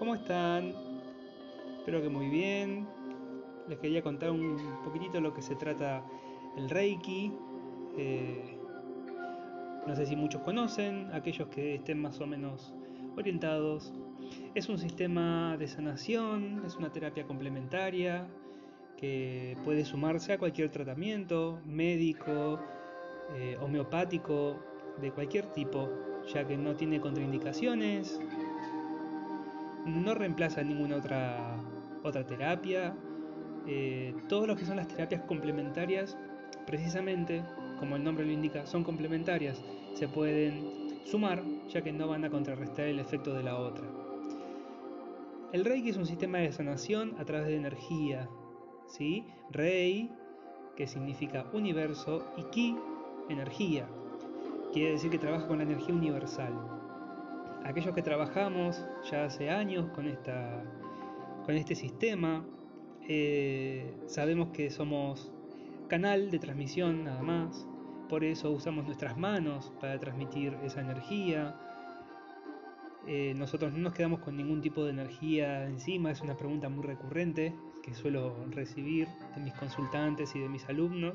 ¿Cómo están? Espero que muy bien. Les quería contar un poquitito lo que se trata el Reiki. Eh, no sé si muchos conocen, aquellos que estén más o menos orientados. Es un sistema de sanación, es una terapia complementaria que puede sumarse a cualquier tratamiento médico, eh, homeopático, de cualquier tipo, ya que no tiene contraindicaciones, no reemplaza ninguna otra, otra terapia. Eh, todo lo que son las terapias complementarias, precisamente, como el nombre lo indica, son complementarias. Se pueden sumar, ya que no van a contrarrestar el efecto de la otra. El Reiki es un sistema de sanación a través de energía. ¿sí? Rei, que significa universo, y Ki, energía. Quiere decir que trabaja con la energía universal aquellos que trabajamos ya hace años con, esta, con este sistema, eh, sabemos que somos canal de transmisión nada más, por eso usamos nuestras manos para transmitir esa energía. Eh, nosotros no nos quedamos con ningún tipo de energía encima, es una pregunta muy recurrente que suelo recibir de mis consultantes y de mis alumnos.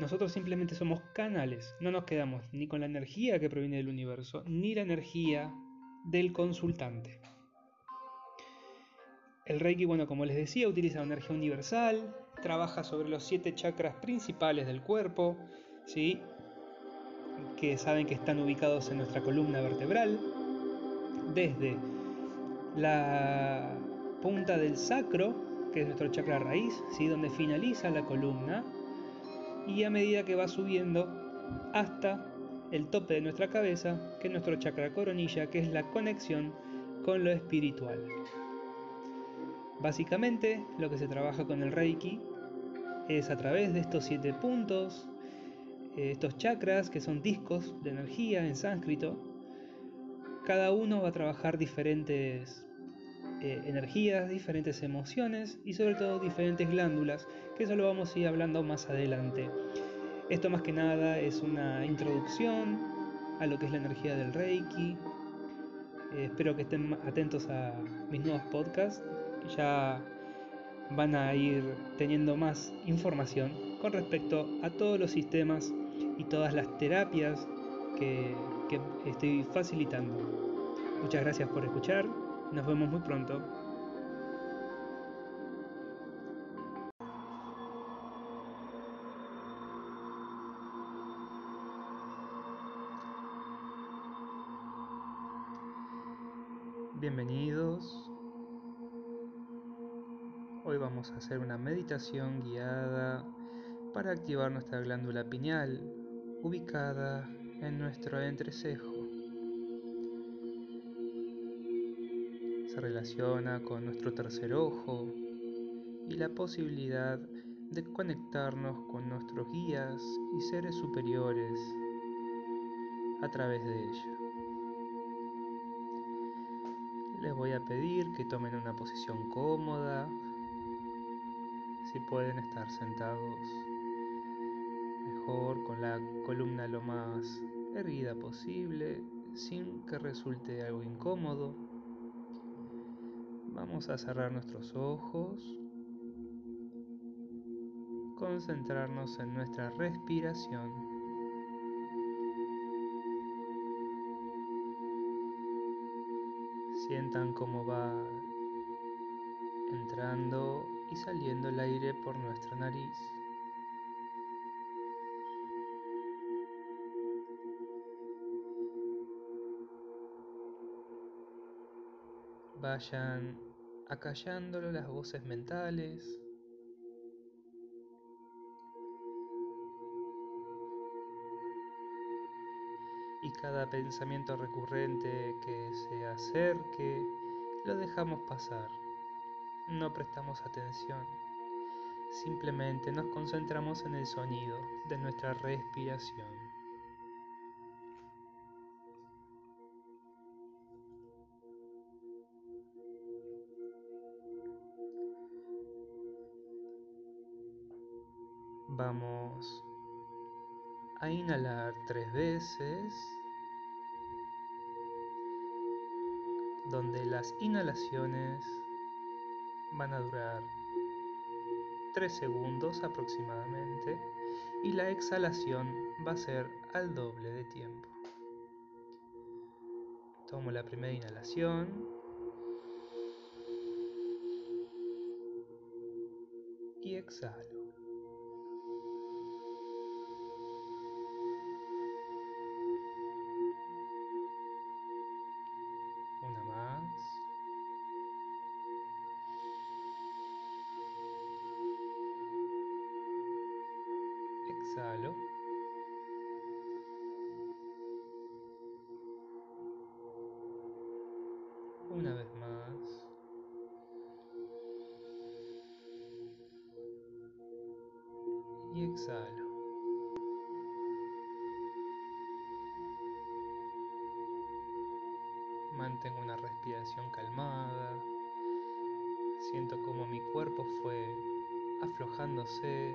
Nosotros simplemente somos canales, no nos quedamos ni con la energía que proviene del universo, ni la energía del consultante. El Reiki, bueno, como les decía, utiliza energía universal, trabaja sobre los siete chakras principales del cuerpo, ¿sí? que saben que están ubicados en nuestra columna vertebral, desde la punta del sacro, que es nuestro chakra raíz, ¿sí? donde finaliza la columna, y a medida que va subiendo hasta el tope de nuestra cabeza, que es nuestro chakra coronilla, que es la conexión con lo espiritual. Básicamente lo que se trabaja con el Reiki es a través de estos siete puntos, eh, estos chakras que son discos de energía en sánscrito, cada uno va a trabajar diferentes eh, energías, diferentes emociones y sobre todo diferentes glándulas, que eso lo vamos a ir hablando más adelante. Esto más que nada es una introducción a lo que es la energía del Reiki. Eh, espero que estén atentos a mis nuevos podcasts. Ya van a ir teniendo más información con respecto a todos los sistemas y todas las terapias que estoy facilitando. Muchas gracias por escuchar. Nos vemos muy pronto. Bienvenidos. Hoy vamos a hacer una meditación guiada para activar nuestra glándula pineal ubicada en nuestro entrecejo. Relaciona con nuestro tercer ojo y la posibilidad de conectarnos con nuestros guías y seres superiores a través de ella. Les voy a pedir que tomen una posición cómoda, si pueden estar sentados mejor con la columna lo más erguida posible, sin que resulte algo incómodo. Vamos a cerrar nuestros ojos, concentrarnos en nuestra respiración. Sientan cómo va entrando y saliendo el aire por nuestra nariz. Vayan acallándolo las voces mentales. Y cada pensamiento recurrente que se acerque, lo dejamos pasar. No prestamos atención. Simplemente nos concentramos en el sonido de nuestra respiración. Vamos a inhalar tres veces. donde las inhalaciones van a durar 3 segundos aproximadamente y la exhalación va a ser al doble de tiempo. Tomo la primera inhalación. Y exhalo. Mantengo una respiración calmada. Siento como mi cuerpo fue aflojándose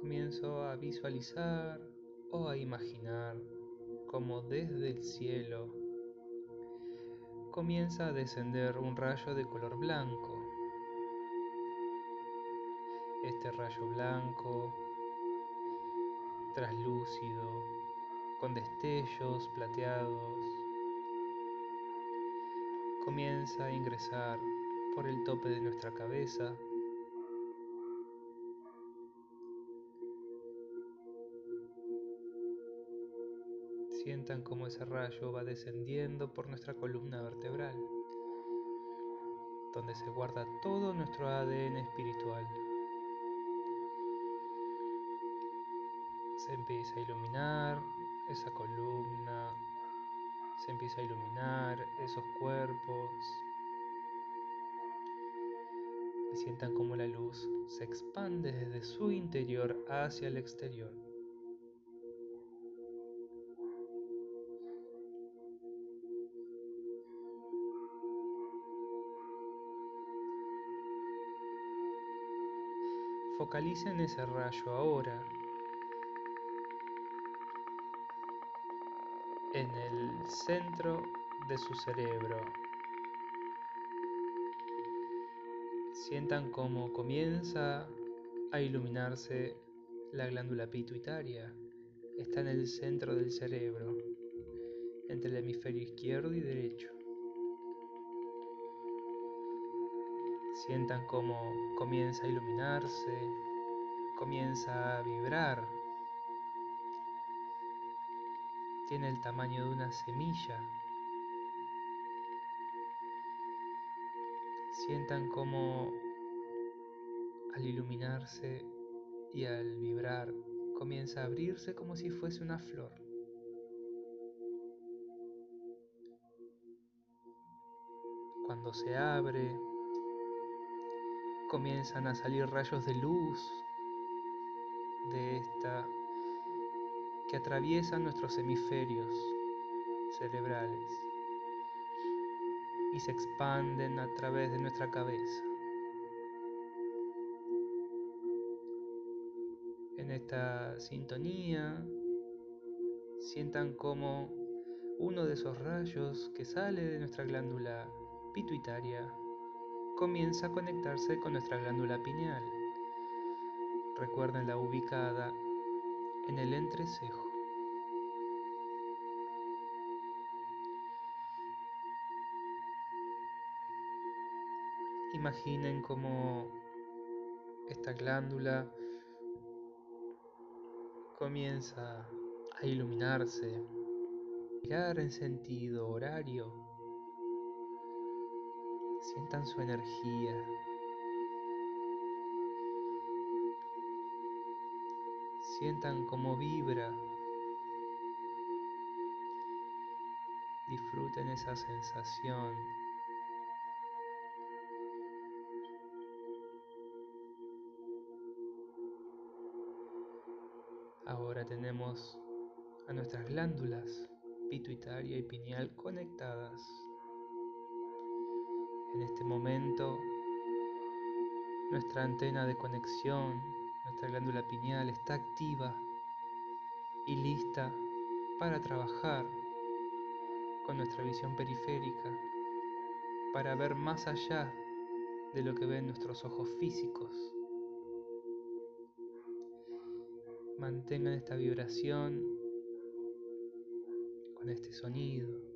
comienzo a visualizar o a imaginar como desde el cielo comienza a descender un rayo de color blanco. Este rayo blanco, traslúcido, con destellos plateados, comienza a ingresar por el tope de nuestra cabeza Sientan cómo ese rayo va descendiendo por nuestra columna vertebral, donde se guarda todo nuestro ADN espiritual. Se empieza a iluminar esa columna, se empieza a iluminar esos cuerpos. Y sientan cómo la luz se expande desde su interior hacia el exterior. Focalicen ese rayo ahora en el centro de su cerebro. Sientan cómo comienza a iluminarse la glándula pituitaria. Está en el centro del cerebro, entre el hemisferio izquierdo y derecho. Sientan cómo comienza a iluminarse, comienza a vibrar. Tiene el tamaño de una semilla. Sientan cómo al iluminarse y al vibrar comienza a abrirse como si fuese una flor. Cuando se abre, comienzan a salir rayos de luz de esta que atraviesan nuestros hemisferios cerebrales y se expanden a través de nuestra cabeza. En esta sintonía sientan como uno de esos rayos que sale de nuestra glándula pituitaria comienza a conectarse con nuestra glándula pineal. Recuerden la ubicada en el entrecejo. Imaginen cómo esta glándula comienza a iluminarse, girar en sentido horario Sientan su energía. Sientan cómo vibra. Disfruten esa sensación. Ahora tenemos a nuestras glándulas pituitaria y pineal conectadas. En este momento, nuestra antena de conexión, nuestra glándula pineal está activa y lista para trabajar con nuestra visión periférica, para ver más allá de lo que ven nuestros ojos físicos. Mantengan esta vibración con este sonido.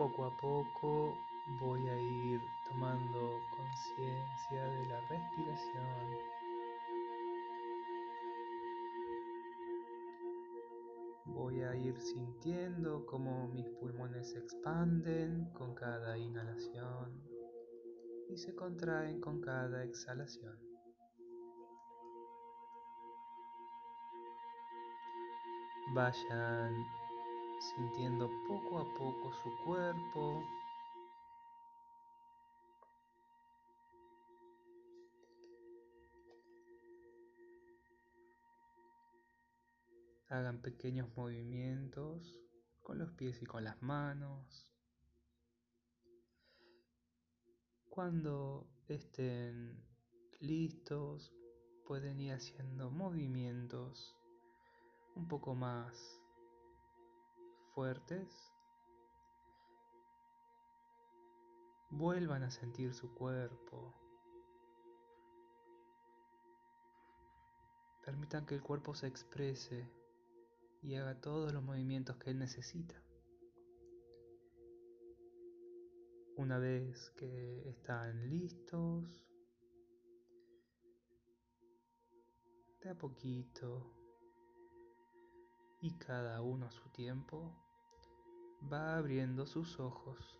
Poco a poco voy a ir tomando conciencia de la respiración. Voy a ir sintiendo cómo mis pulmones se expanden con cada inhalación y se contraen con cada exhalación. Vayan sintiendo poco a poco su cuerpo. Hagan pequeños movimientos con los pies y con las manos. Cuando estén listos, pueden ir haciendo movimientos un poco más fuertes vuelvan a sentir su cuerpo. Permitan que el cuerpo se exprese y haga todos los movimientos que él necesita. Una vez que están listos, de a poquito y cada uno a su tiempo, va abriendo sus ojos.